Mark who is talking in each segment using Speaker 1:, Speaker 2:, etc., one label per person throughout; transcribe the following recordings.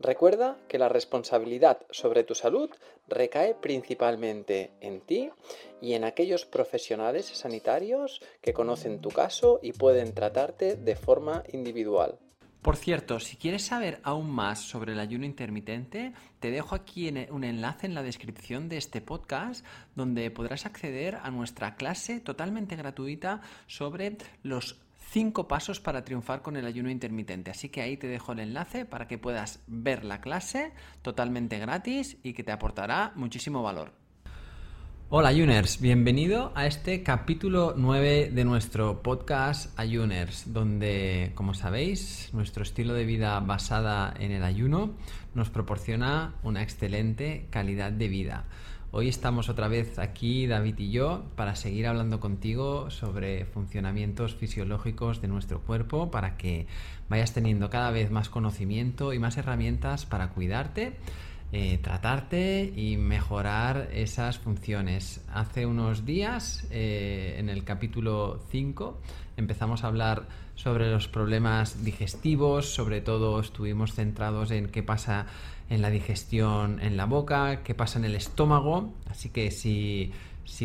Speaker 1: Recuerda que la responsabilidad sobre tu salud recae principalmente en ti y en aquellos profesionales sanitarios que conocen tu caso y pueden tratarte de forma individual.
Speaker 2: Por cierto, si quieres saber aún más sobre el ayuno intermitente, te dejo aquí un enlace en la descripción de este podcast donde podrás acceder a nuestra clase totalmente gratuita sobre los cinco pasos para triunfar con el ayuno intermitente. Así que ahí te dejo el enlace para que puedas ver la clase totalmente gratis y que te aportará muchísimo valor. Hola Ayuners, bienvenido a este capítulo 9 de nuestro podcast Ayuners, donde, como sabéis, nuestro estilo de vida basada en el ayuno nos proporciona una excelente calidad de vida. Hoy estamos otra vez aquí, David y yo, para seguir hablando contigo sobre funcionamientos fisiológicos de nuestro cuerpo, para que vayas teniendo cada vez más conocimiento y más herramientas para cuidarte. Eh, tratarte y mejorar esas funciones. Hace unos días, eh, en el capítulo 5, empezamos a hablar sobre los problemas digestivos, sobre todo estuvimos centrados en qué pasa en la digestión en la boca, qué pasa en el estómago. Así que si,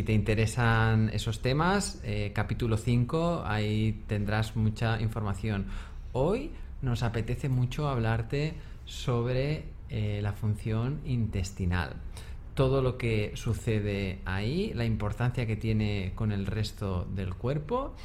Speaker 2: te interesan esos temas, eh, capítulo 5, ahí tendrás mucha información. Hoy nos apetece mucho hablarte sobre eh, la función intestinal. Todo lo que sucede ahí, la importancia que tiene con el resto del cuerpo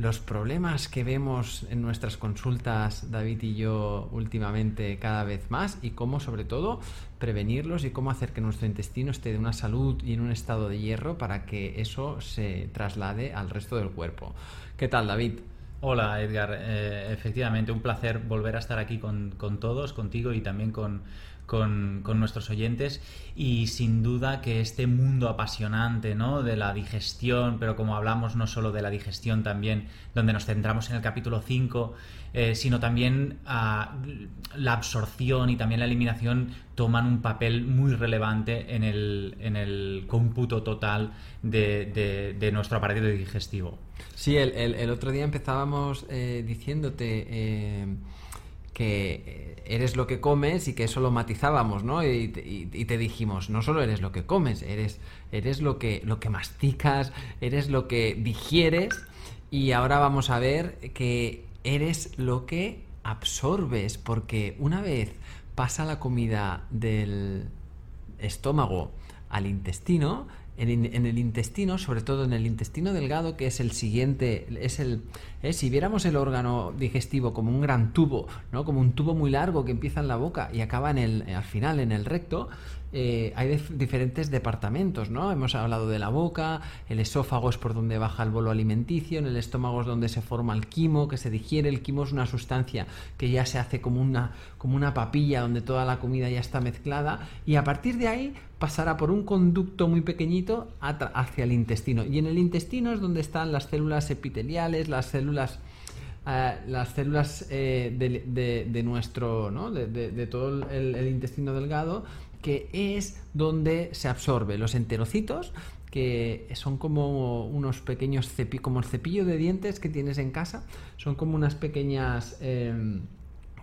Speaker 2: los problemas que vemos en nuestras consultas, David y yo, últimamente cada vez más, y cómo sobre todo prevenirlos y cómo hacer que nuestro intestino esté de una salud y en un estado de hierro para que eso se traslade al resto del cuerpo. ¿Qué tal, David?
Speaker 3: Hola Edgar, eh, efectivamente un placer volver a estar aquí con, con todos, contigo y también con, con, nuestros oyentes y sin duda que este mundo apasionante ¿no? de la digestión, pero como hablamos no solo de la digestión también, donde nos centramos en el capítulo 5, eh, sino también a la absorción y también la eliminación toman un papel muy relevante en el, en el cómputo total de, nuestro aparato digestivo.
Speaker 2: Sí, el, otro día empezábamos eh, diciéndote... Eh, que eres lo que comes y que eso lo matizábamos, ¿no? Y, te dijimos, no solo eres lo que comes, eres, eres lo, que, lo que masticas, eres lo que digieres y ahora vamos a ver que eres lo que absorbes, porque una vez pasa la comida del estómago al intestino, en, el intestino, sobre todo en el intestino delgado, que es el siguiente, es el, si viéramos el órgano digestivo como un gran tubo, ¿no? Como un tubo muy largo que empieza en la boca y acaba en el, al final en el recto, eh, hay diferentes departamentos, ¿no? Hemos hablado de la boca, el esófago es por donde baja el bolo alimenticio, en el estómago es donde se forma el quimo, que se digiere. El quimo es una sustancia que ya se hace como una, como una papilla donde toda la comida ya está mezclada y a partir de ahí pasará por un conducto muy pequeñito hacia el intestino. Y en el intestino es donde están las células epiteliales, las células... Eh, las células eh, de, nuestro, ¿no? de, todo el intestino delgado, que es donde se absorbe los enterocitos, que son como unos pequeños cepillos, como el cepillo de dientes que tienes en casa, son como unas pequeñas em,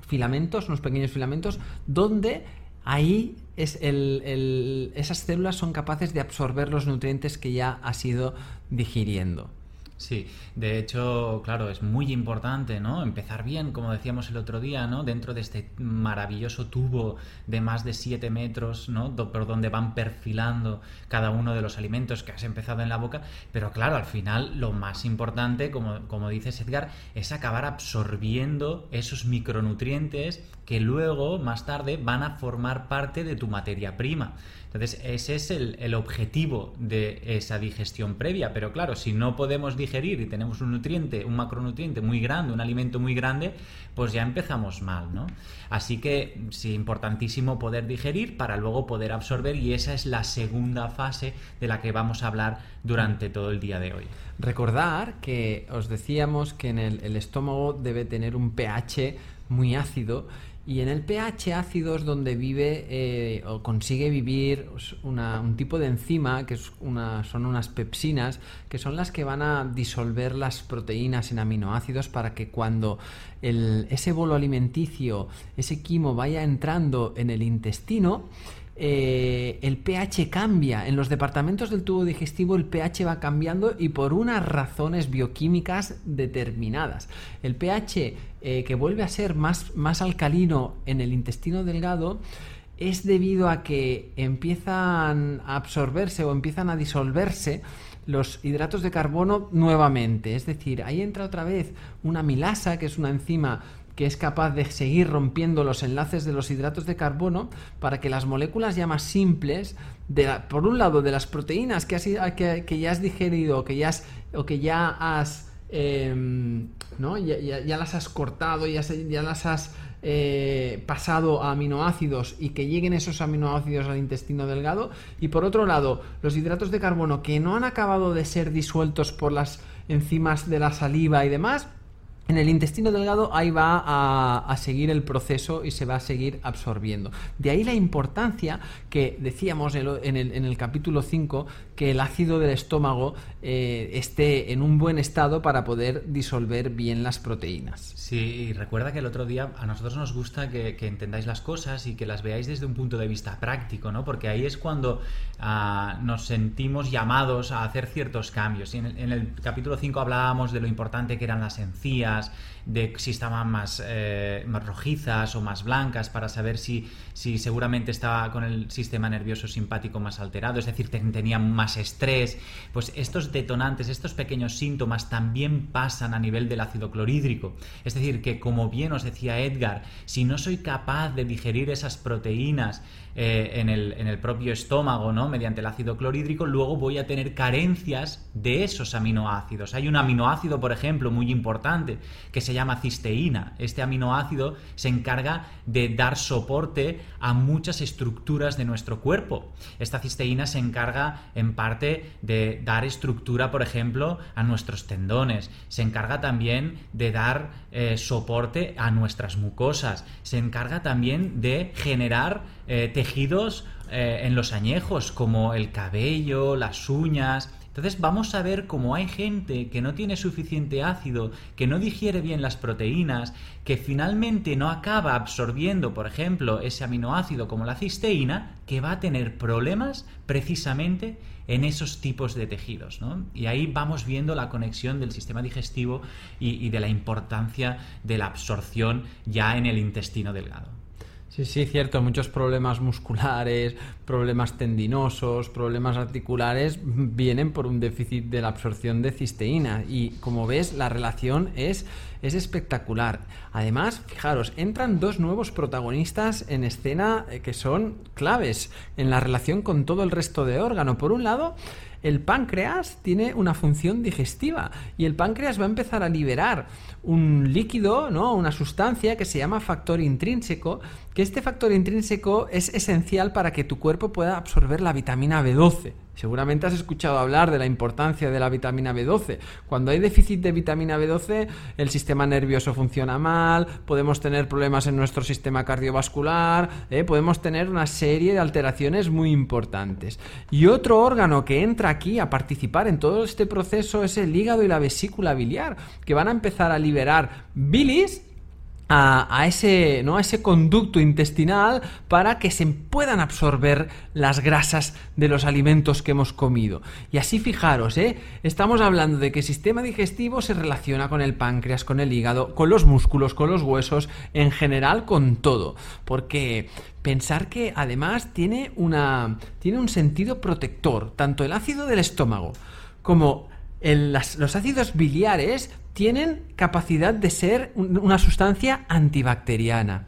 Speaker 2: filamentos, unos pequeños filamentos, donde ahí es el, esas células son capaces de absorber los nutrientes que ya has ido digiriendo.
Speaker 3: Sí, de hecho, claro, es muy importante, ¿no? Empezar bien, como decíamos el otro día, ¿no? Dentro de este maravilloso tubo de más de 7 metros, ¿no? por donde van perfilando cada uno de los alimentos que has empezado en la boca. Pero claro, al final lo más importante, como, como dices Edgar, es acabar absorbiendo esos micronutrientes que luego, más tarde, van a formar parte de tu materia prima. Entonces, ese es el, objetivo de esa digestión previa. Pero claro, si no podemos digerir y tenemos un nutriente, un macronutriente muy grande, un alimento muy grande, pues ya empezamos mal, ¿no? Así que sí, importantísimo poder digerir para luego poder absorber y esa es la segunda fase de la que vamos a hablar durante todo el día de hoy.
Speaker 2: Recordar que os decíamos que en el, el estómago debe tener un pH muy ácido y en el pH ácido es donde vive eh, o consigue vivir un tipo de enzima que es son unas pepsinas que son las que van a disolver las proteínas en aminoácidos para que cuando ese bolo alimenticio, ese quimo vaya entrando en el intestino, eh, el pH cambia. En los departamentos del tubo digestivo el pH va cambiando y por unas razones bioquímicas determinadas. El pH eh, que vuelve a ser más, más alcalino en el intestino delgado es debido a que empiezan a absorberse o empiezan a disolverse los hidratos de carbono nuevamente. Es decir, ahí entra otra vez una milasa, que es una enzima que es capaz de seguir rompiendo los enlaces de los hidratos de carbono para que las moléculas ya más simples, de por un lado de las proteínas que, que, ya has digerido que ya o que ya has... Em, ¿no? Ya, las has cortado, ya, ya las has eh, pasado a aminoácidos y que lleguen esos aminoácidos al intestino delgado. Y por otro lado, los hidratos de carbono que no han acabado de ser disueltos por las enzimas de la saliva y demás, en el intestino delgado ahí va a, seguir el proceso y se va a seguir absorbiendo. De ahí la importancia que decíamos en el, capítulo 5 que el ácido del estómago eh, esté en un buen estado para poder disolver bien las proteínas.
Speaker 3: Sí, y recuerda que el otro día a nosotros nos gusta que, entendáis las cosas y que las veáis desde un punto de vista práctico, ¿no? Porque ahí es cuando ah, nos sentimos llamados a hacer ciertos cambios. Y en el, en el capítulo 5 hablábamos de lo importante que eran las encías, de si estaban más, eh, más rojizas o más blancas, para saber si, si seguramente estaba con el sistema nervioso simpático más alterado, es decir, tenían más estrés. Pues estos detonantes, estos pequeños síntomas también pasan a nivel del ácido clorhídrico. Es decir, que como bien os decía Edgar, si no soy capaz de digerir esas proteínas, eh, en, el, en, el, propio estómago, ¿no? Mediante el ácido clorhídrico, luego voy a tener carencias de esos aminoácidos. Hay un aminoácido, por ejemplo, muy importante, que se llama cisteína. Este aminoácido se encarga de dar soporte a muchas estructuras de nuestro cuerpo. Esta cisteína se encarga, en parte, de dar estructura, por ejemplo, a nuestros tendones. Se encarga también de dar eh, soporte a nuestras mucosas. Se encarga también de generar eh, tejidos eh, en los añejos, como el cabello, las uñas. Entonces vamos a ver cómo hay gente que no tiene suficiente ácido, que no digiere bien las proteínas, que finalmente no acaba absorbiendo, por ejemplo, ese aminoácido como la cisteína, que va a tener problemas precisamente en esos tipos de tejidos. Y ahí vamos viendo la conexión del sistema digestivo y de la importancia de la absorción ya en el intestino delgado.
Speaker 2: Sí, sí, cierto. Muchos problemas musculares, problemas tendinosos, problemas articulares vienen por un déficit de la absorción de cisteína. Y como ves, la relación es, es espectacular. Además, fijaros, entran dos nuevos protagonistas en escena eh, que son claves en la relación con todo el resto de órgano. Por un lado, el páncreas tiene una función digestiva y el páncreas va a empezar a liberar un líquido, ¿no? una sustancia que se llama factor intrínseco, que este factor intrínseco es esencial para que tu cuerpo pueda absorber la vitamina B12. Seguramente has escuchado hablar de la importancia de la vitamina B12. Cuando hay déficit de vitamina B12, el sistema nervioso funciona mal, podemos tener problemas en nuestro sistema cardiovascular, ¿eh? podemos tener una serie de alteraciones muy importantes. Y otro órgano que entra aquí a participar en todo este proceso es el hígado y la vesícula biliar, que van a empezar a liberar bilis a, ese, ¿no? a ese conducto intestinal para que se puedan absorber las grasas de los alimentos que hemos comido. Y así fijaros, ¿eh? estamos hablando de que el sistema digestivo se relaciona con el páncreas, con el hígado, con los músculos, con los huesos, en general con todo. Porque pensar que además tiene, una, tiene un sentido protector, tanto el ácido del estómago como los ácidos biliares tienen capacidad de ser una sustancia antibacteriana,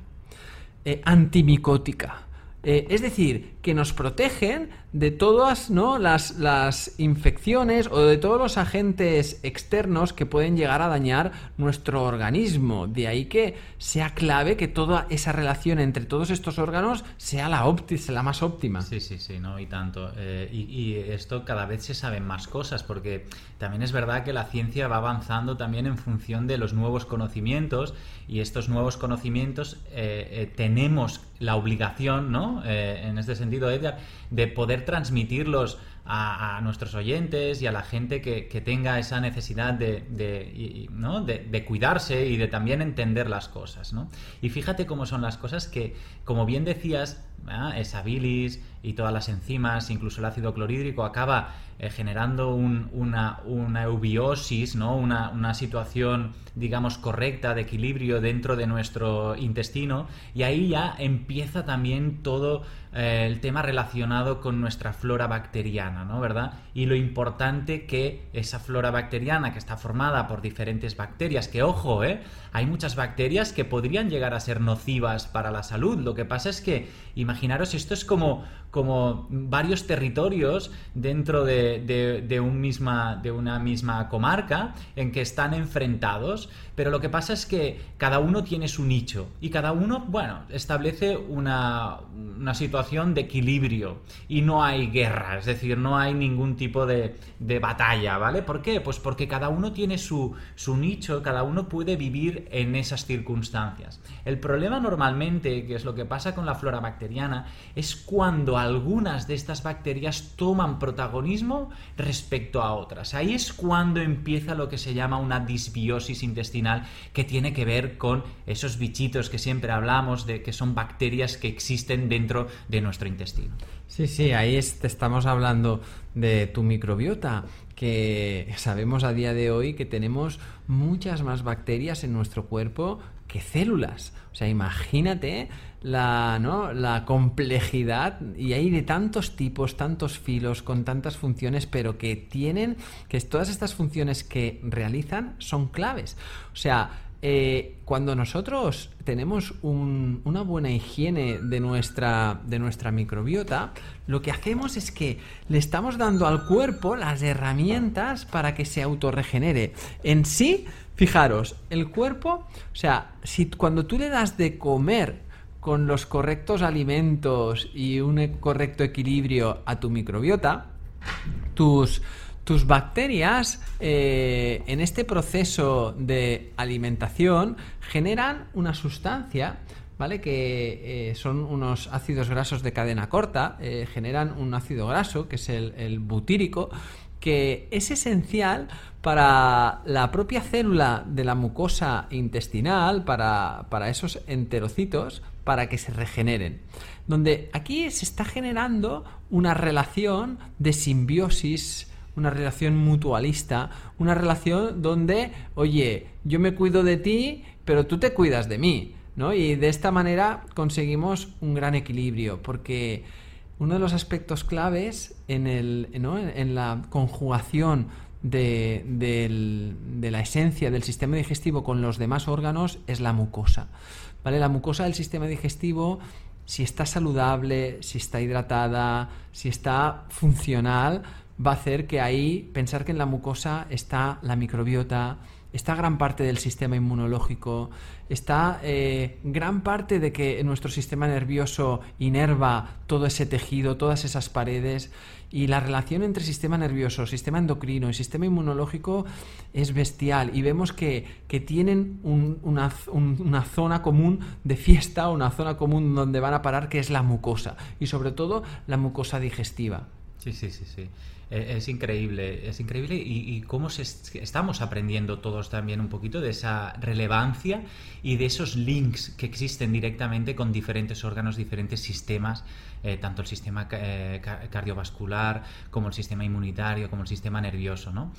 Speaker 2: eh, antimicótica. Eh, es decir, que nos protegen de todas ¿no? las, las, infecciones o de todos los agentes externos que pueden llegar a dañar nuestro organismo. De ahí que sea clave que toda esa relación entre todos estos órganos sea la, la más óptima.
Speaker 3: Sí, sí, sí, no, y tanto. Eh, y, esto cada vez se saben más cosas, porque también es verdad que la ciencia va avanzando también en función de los nuevos conocimientos, y estos nuevos conocimientos eh, tenemos la obligación, ¿no? en este sentido, Edgar, de poder transmitirlos a, nuestros oyentes y a la gente que, tenga esa necesidad de, de, cuidarse y de también entender las cosas. Y fíjate cómo son las cosas que, como bien decías, esa bilis y todas las enzimas, incluso el ácido clorhídrico, acaba eh, generando una, eubiosis, ¿no? Una, una, situación, digamos, correcta de equilibrio dentro de nuestro intestino y ahí ya empieza también todo eh, el tema relacionado con nuestra flora bacteriana, ¿no? ¿Verdad? Y lo importante que esa flora bacteriana que está formada por diferentes bacterias, que ojo, ¿eh? Hay muchas bacterias que podrían llegar a ser nocivas para la salud. Lo que pasa es que, imaginaros, esto es como, como varios territorios dentro de, de, un misma, de una misma comarca en que están enfrentados, pero lo que pasa es que cada uno tiene su nicho y cada uno, bueno, establece una, una situación de equilibrio y no hay guerra, es decir, no hay ningún tipo de, de batalla, ¿vale? ¿Por qué? Pues porque cada uno tiene su, su nicho, cada uno puede vivir en esas circunstancias. El problema normalmente, que es lo que pasa con la flora bacteriana, es cuando algunas de estas bacterias toman protagonismo respecto a otras. Ahí es cuando empieza lo que se llama una disbiosis intestinal que tiene que ver con esos bichitos que siempre hablamos de que son bacterias que existen dentro de nuestro intestino.
Speaker 2: Sí, sí, ahí estamos hablando de tu microbiota, que sabemos a día de hoy que tenemos muchas más bacterias en nuestro cuerpo que células. O sea, imagínate la, ¿no? la complejidad y hay de tantos tipos, tantos filos, con tantas funciones, pero que tienen, que todas estas funciones que realizan son claves. O sea, eh, cuando nosotros tenemos una buena higiene de nuestra, de nuestra microbiota, lo que hacemos es que le estamos dando al cuerpo las herramientas para que se autorregenere. En sí, fijaros, el cuerpo, o sea, si cuando tú le das de comer con los correctos alimentos y un correcto equilibrio a tu microbiota, tus tus bacterias eh, en este proceso de alimentación generan una sustancia ¿vale? Que eh, son unos ácidos grasos de cadena corta, eh, generan un ácido graso, que es el, butírico, que es esencial para la propia célula de la mucosa intestinal, para, para esos enterocitos, para que se regeneren. Donde aquí se está generando una relación de simbiosis una relación mutualista, una relación donde, oye, yo me cuido de ti, pero tú te cuidas de mí, ¿no? Y de esta manera conseguimos un gran equilibrio, porque uno de los aspectos claves en, el, en, la conjugación de, de, la esencia del sistema digestivo con los demás órganos es la mucosa. ¿Vale? La mucosa del sistema digestivo, si está saludable, si está hidratada, si está funcional, va a hacer que ahí pensar que en la mucosa está la microbiota, está gran parte del sistema inmunológico, está eh, gran parte de que nuestro sistema nervioso inerva todo ese tejido, todas esas paredes, y la relación entre sistema nervioso, sistema endocrino y sistema inmunológico es bestial, y vemos que, tienen una, una zona común de fiesta, una zona común donde van a parar, que es la mucosa, y sobre todo la mucosa digestiva.
Speaker 3: Sí, sí, sí, sí. Eh, es increíble, es increíble y, cómo se, estamos aprendiendo todos también un poquito de esa relevancia y de esos links que existen directamente con diferentes órganos, diferentes sistemas, eh, tanto el sistema eh, cardiovascular como el sistema inmunitario, como el sistema nervioso. ¿no?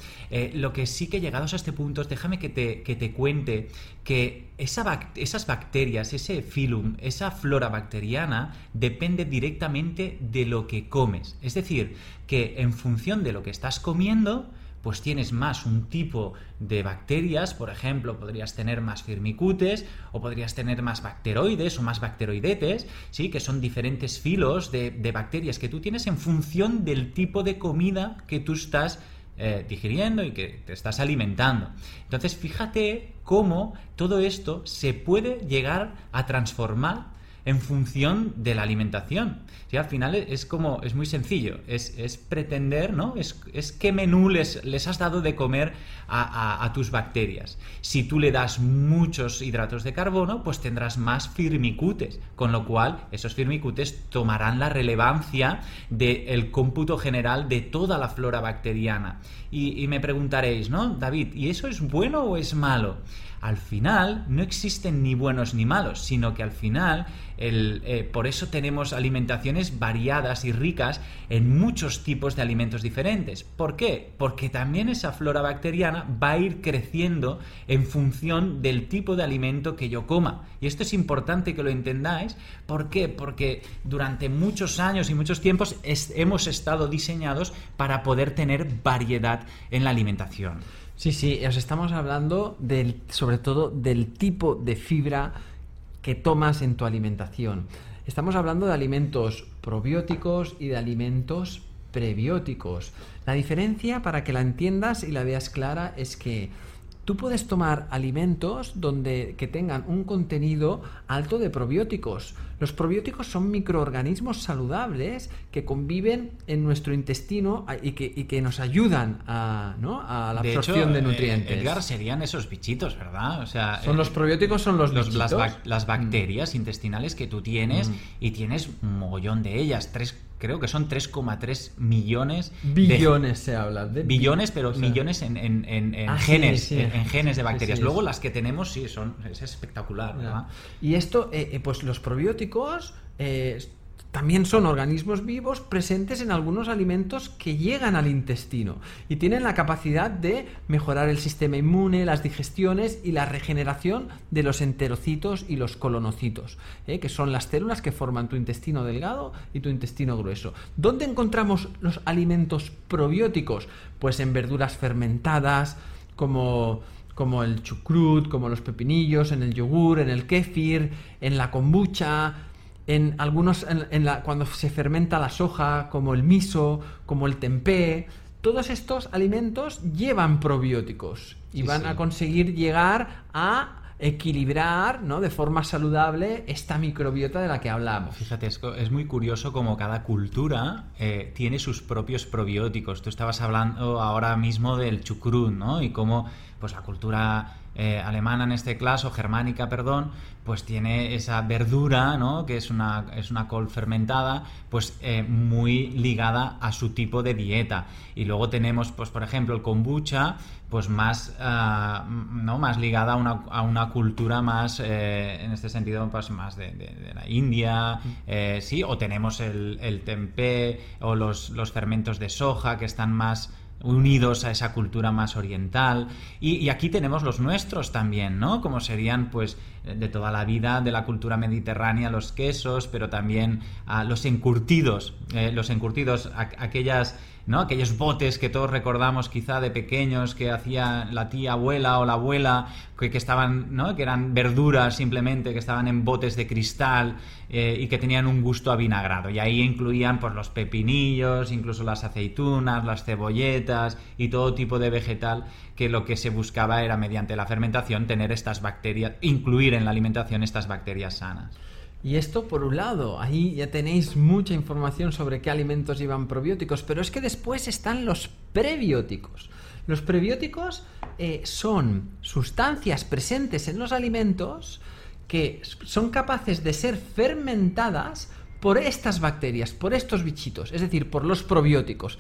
Speaker 3: lo que sí que llegados a este punto, déjame que te, que te cuente que esa esas bacterias, ese filum, esa flora bacteriana depende directamente de lo que comes. Es decir, que en función de lo que estás comiendo, pues tienes más un tipo de bacterias, por ejemplo, podrías tener más firmicutes o podrías tener más bacteroides o más bacteroidetes, ¿sí? que son diferentes filos de, bacterias que tú tienes en función del tipo de comida que tú estás eh, digiriendo y que te estás alimentando. Entonces, fíjate cómo todo esto se puede llegar a transformar en función de la alimentación. ¿Sí? Al final es como, es muy sencillo, es, pretender, ¿no? Es, es qué menú les, les, has dado de comer a, tus bacterias. Si tú le das muchos hidratos de carbono, pues tendrás más firmicutes, con lo cual esos firmicutes tomarán la relevancia del cómputo general de toda la flora bacteriana. Y, y me preguntaréis, ¿no? David, ¿y eso es bueno o es malo? al final no existen ni buenos ni malos, sino que al final eh, por eso tenemos alimentaciones variadas y ricas en muchos tipos de alimentos diferentes. ¿Por qué? Porque también esa flora bacteriana va a ir creciendo en función del tipo de alimento que yo coma. Y esto es importante que lo entendáis. ¿Por qué? Porque durante muchos años y muchos tiempos hemos estado diseñados para poder tener variedad en la alimentación.
Speaker 2: Sí, sí, os estamos hablando del, sobre todo del tipo de fibra tomas en tu alimentación. Estamos hablando de alimentos probióticos y de alimentos prebióticos. La diferencia, para que la entiendas y la veas clara, es que tú puedes tomar alimentos donde que tengan un contenido alto de probióticos. Los probióticos son microorganismos saludables que conviven en nuestro intestino y que, nos ayudan a, la absorción de eh, nutrientes.
Speaker 3: Edgar, serían esos bichitos, ¿verdad? O sea,
Speaker 2: son los eh, probióticos, son los,
Speaker 3: las, las, bacterias intestinales que tú tienes mm. y tienes un mogollón de ellas, tres creo que son 3,3 millones.
Speaker 2: Billones se habla de.
Speaker 3: Billones, pero millones en, ah, genes, En, genes de bacterias. Luego las que tenemos, sí, son, es espectacular, ¿verdad?
Speaker 2: Y esto, eh, eh, pues los probióticos. Eh, también son organismos vivos presentes en algunos alimentos que llegan al intestino y tienen la capacidad de mejorar el sistema inmune, las digestiones y la regeneración de los enterocitos y los colonocitos, ¿eh? que son las células que forman tu intestino delgado y tu intestino grueso. ¿Dónde encontramos los alimentos probióticos? Pues en verduras fermentadas, como como el chucrut, como los pepinillos, en el yogur, en el kéfir, en la kombucha, en algunos, en, la, cuando se fermenta la soja, como el miso, como el tempeh, todos estos alimentos llevan probióticos y van a conseguir llegar a equilibrar ¿no? de forma saludable esta microbiota de la que hablamos.
Speaker 3: Fíjate, es, muy curioso como cada cultura eh, tiene sus propios probióticos. Tú estabas hablando ahora mismo del chucrut, ¿no? Y cómo pues, la cultura eh, alemana en este caso, germánica, perdón, pues tiene esa verdura, ¿no? Que es una, es una col fermentada, pues eh, muy ligada a su tipo de dieta. Y luego tenemos, pues por ejemplo, el kombucha, pues más, ah, ¿no? más ligada a una, a una cultura más, eh, en este sentido, pues más de, la India, sí, o tenemos el, el tempeh o los, los fermentos de soja que están más unidos a esa cultura más oriental. Y, aquí tenemos los nuestros también, ¿no? Como serían, pues, de toda la vida de la cultura mediterránea, los quesos, pero también a los encurtidos, eh, los encurtidos, aquellas Aquellos botes que todos recordamos quizá de pequeños que hacía la tía abuela o la abuela, que, que estaban, ¿no? Que eran verduras simplemente, que estaban en botes de cristal eh, y que tenían un gusto avinagrado. Y ahí incluían pues, los pepinillos, incluso las aceitunas, las cebolletas y todo tipo de vegetal que lo que se buscaba era mediante la fermentación tener estas bacterias, incluir en la alimentación estas bacterias sanas.
Speaker 2: Y esto por un lado, ahí ya tenéis mucha información sobre qué alimentos llevan probióticos, pero es que después están los prebióticos. Los prebióticos eh, son sustancias presentes en los alimentos que son capaces de ser fermentadas por estas bacterias, por estos bichitos, es decir, por los probióticos.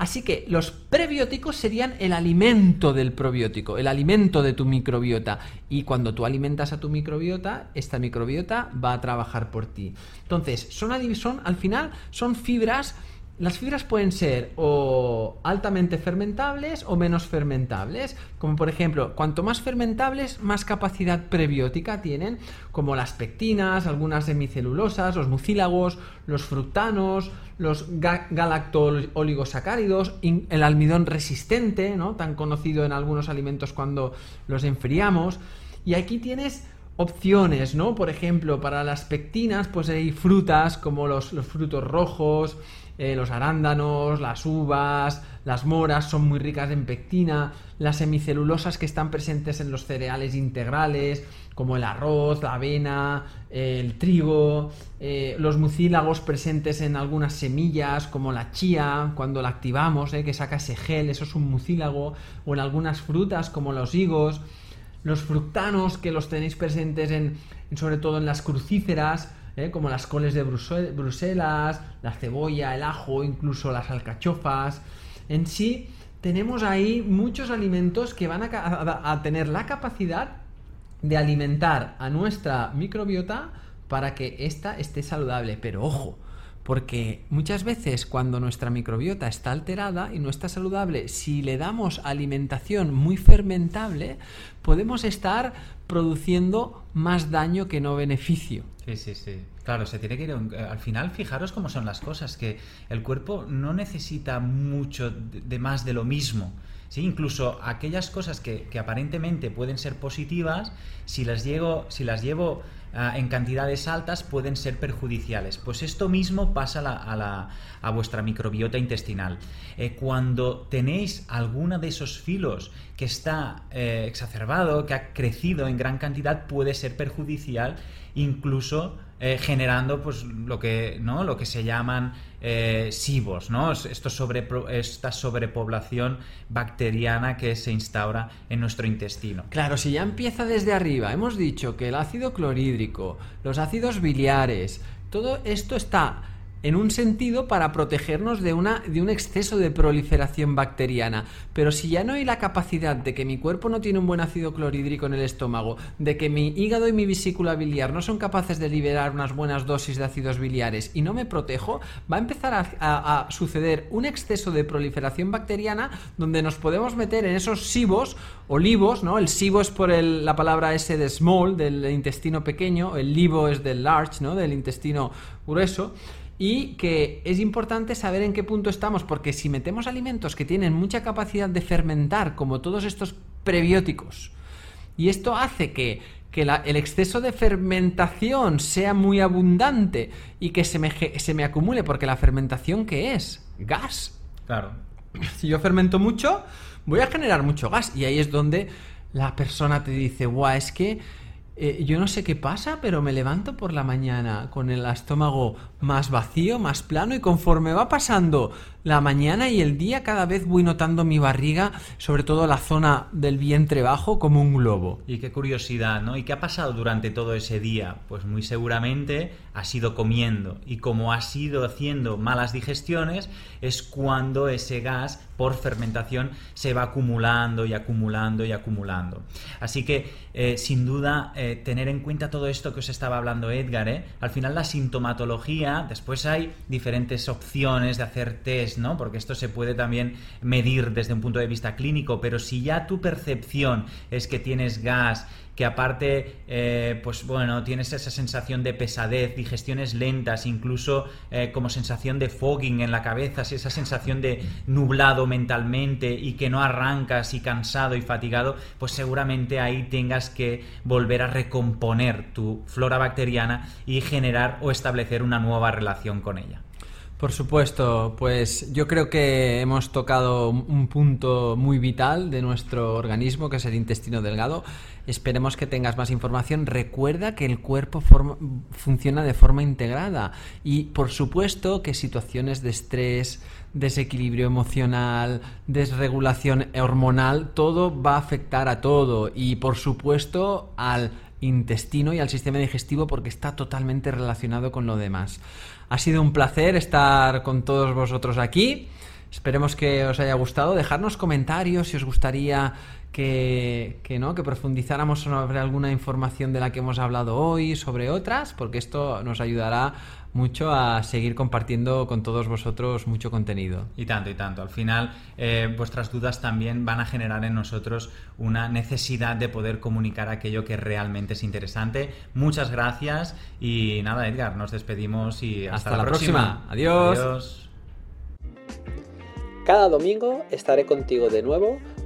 Speaker 2: Así que los prebióticos serían el alimento del probiótico, el alimento de tu microbiota. Y cuando tú alimentas a tu microbiota, esta microbiota va a trabajar por ti. Entonces, son, al final, son fibras las fibras pueden ser o altamente fermentables o menos fermentables, como por ejemplo, cuanto más fermentables, más capacidad prebiótica tienen, como las pectinas, algunas hemicelulosas, los mucílagos, los fructanos, los galacto-oligosacáridos, el almidón resistente, ¿no? tan conocido en algunos alimentos cuando los enfriamos. Y aquí tienes opciones, ¿no? Por ejemplo, para las pectinas, pues hay frutas como los frutos rojos, eh, los arándanos, las uvas, las moras son muy ricas en pectina, las semicelulosas que están presentes en los cereales integrales, como el arroz, la avena, el trigo, eh, los mucílagos presentes en algunas semillas, como la chía, cuando la activamos, eh, que saca ese gel, eso es un mucílago, o en algunas frutas, como los higos, los fructanos, que los tenéis presentes en sobre todo en las crucíferas, ¿eh? como las coles de Bruselas, la cebolla, el ajo, incluso las alcachofas. En sí, tenemos ahí muchos alimentos que van a, tener la capacidad de alimentar a nuestra microbiota para que ésta esté saludable. Pero ojo, porque muchas veces cuando nuestra microbiota está alterada y no está saludable, si le damos alimentación muy fermentable, podemos estar produciendo más daño que no beneficio.
Speaker 3: Sí, sí, sí. Claro, se tiene que ir. Al final, fijaros cómo son las cosas, que el cuerpo no necesita mucho de más de lo mismo. ¿Sí? Incluso aquellas cosas que, aparentemente pueden ser positivas, si las, llevo, si las llevo ah, en cantidades altas, pueden ser perjudiciales. Pues esto mismo pasa a, la, a vuestra microbiota intestinal. Eh, cuando tenéis alguno de esos filos que está eh, exacerbado, que ha crecido en gran cantidad, puede ser perjudicial incluso eh, generando pues lo que no lo que se llaman eh, SIBOS, ¿no? Esto sobre, esta sobrepoblación bacteriana que se instaura en nuestro intestino.
Speaker 2: Claro, si ya empieza desde arriba, hemos dicho que el ácido clorhídrico, los ácidos biliares, todo esto está en un sentido para protegernos de, una, de un exceso de proliferación bacteriana. Pero si ya no hay la capacidad de que mi cuerpo no tiene un buen ácido clorhídrico en el estómago, de que mi hígado y mi vesícula biliar no son capaces de liberar unas buenas dosis de ácidos biliares y no me protejo, va a empezar a, suceder un exceso de proliferación bacteriana donde nos podemos meter en esos sibos olivos, ¿no? El sibo es por la palabra S de small, del intestino pequeño, el libo es del large, ¿no? Del intestino grueso y que es importante saber en qué punto estamos, porque si metemos alimentos que tienen mucha capacidad de fermentar, como todos estos prebióticos, y esto hace que, el exceso de fermentación sea muy abundante y que se me, se me acumule, porque la fermentación, ¿qué es? Gas.
Speaker 3: Claro.
Speaker 2: Si yo fermento mucho, voy a generar mucho gas, y ahí es donde la persona te dice, guau, es que eh, yo no sé qué pasa, pero me levanto por la mañana con el estómago más vacío, más plano y conforme va pasando la mañana y el día cada vez voy notando mi barriga, sobre todo la zona del vientre bajo, como un globo.
Speaker 3: Y qué curiosidad, ¿no? ¿Y qué ha pasado durante todo ese día? Pues muy seguramente ha sido comiendo y como ha sido haciendo malas digestiones es cuando ese gas por fermentación se va acumulando y acumulando y acumulando. Así que eh, sin duda eh, tener en cuenta todo esto que os estaba hablando Edgar, ¿eh? al final la sintomatología, después hay diferentes opciones de hacer test ¿no? Porque esto se puede también medir desde un punto de vista clínico, pero si ya tu percepción es que tienes gas, que aparte, eh, pues bueno, tienes esa sensación de pesadez, digestiones lentas, incluso eh, como sensación de fogging en la cabeza, esa sensación de nublado mentalmente y que no arrancas y cansado y fatigado, pues seguramente ahí tengas que volver a recomponer tu flora bacteriana y generar o establecer una nueva relación con ella.
Speaker 2: Por supuesto, pues yo creo que hemos tocado un punto muy vital de nuestro organismo, que es el intestino delgado. Esperemos que tengas más información. Recuerda que el cuerpo funciona de forma integrada y, por supuesto, que situaciones de estrés, desequilibrio emocional, desregulación hormonal, todo va a afectar a todo y, por supuesto, al intestino y al sistema digestivo porque está totalmente relacionado con lo demás. Ha sido un placer estar con todos vosotros aquí. Esperemos que os haya gustado. Dejarnos comentarios si os gustaría que, que, ¿no? que profundizáramos sobre alguna información de la que hemos hablado hoy, sobre otras, porque esto nos ayudará mucho a seguir compartiendo con todos vosotros mucho contenido.
Speaker 3: Y tanto, y tanto. Al final, eh, vuestras dudas también van a generar en nosotros una necesidad de poder comunicar aquello que realmente es interesante. Muchas gracias y nada, Edgar, nos despedimos y hasta, la, próxima.
Speaker 2: Adiós. Adiós.
Speaker 1: Cada domingo estaré contigo de nuevo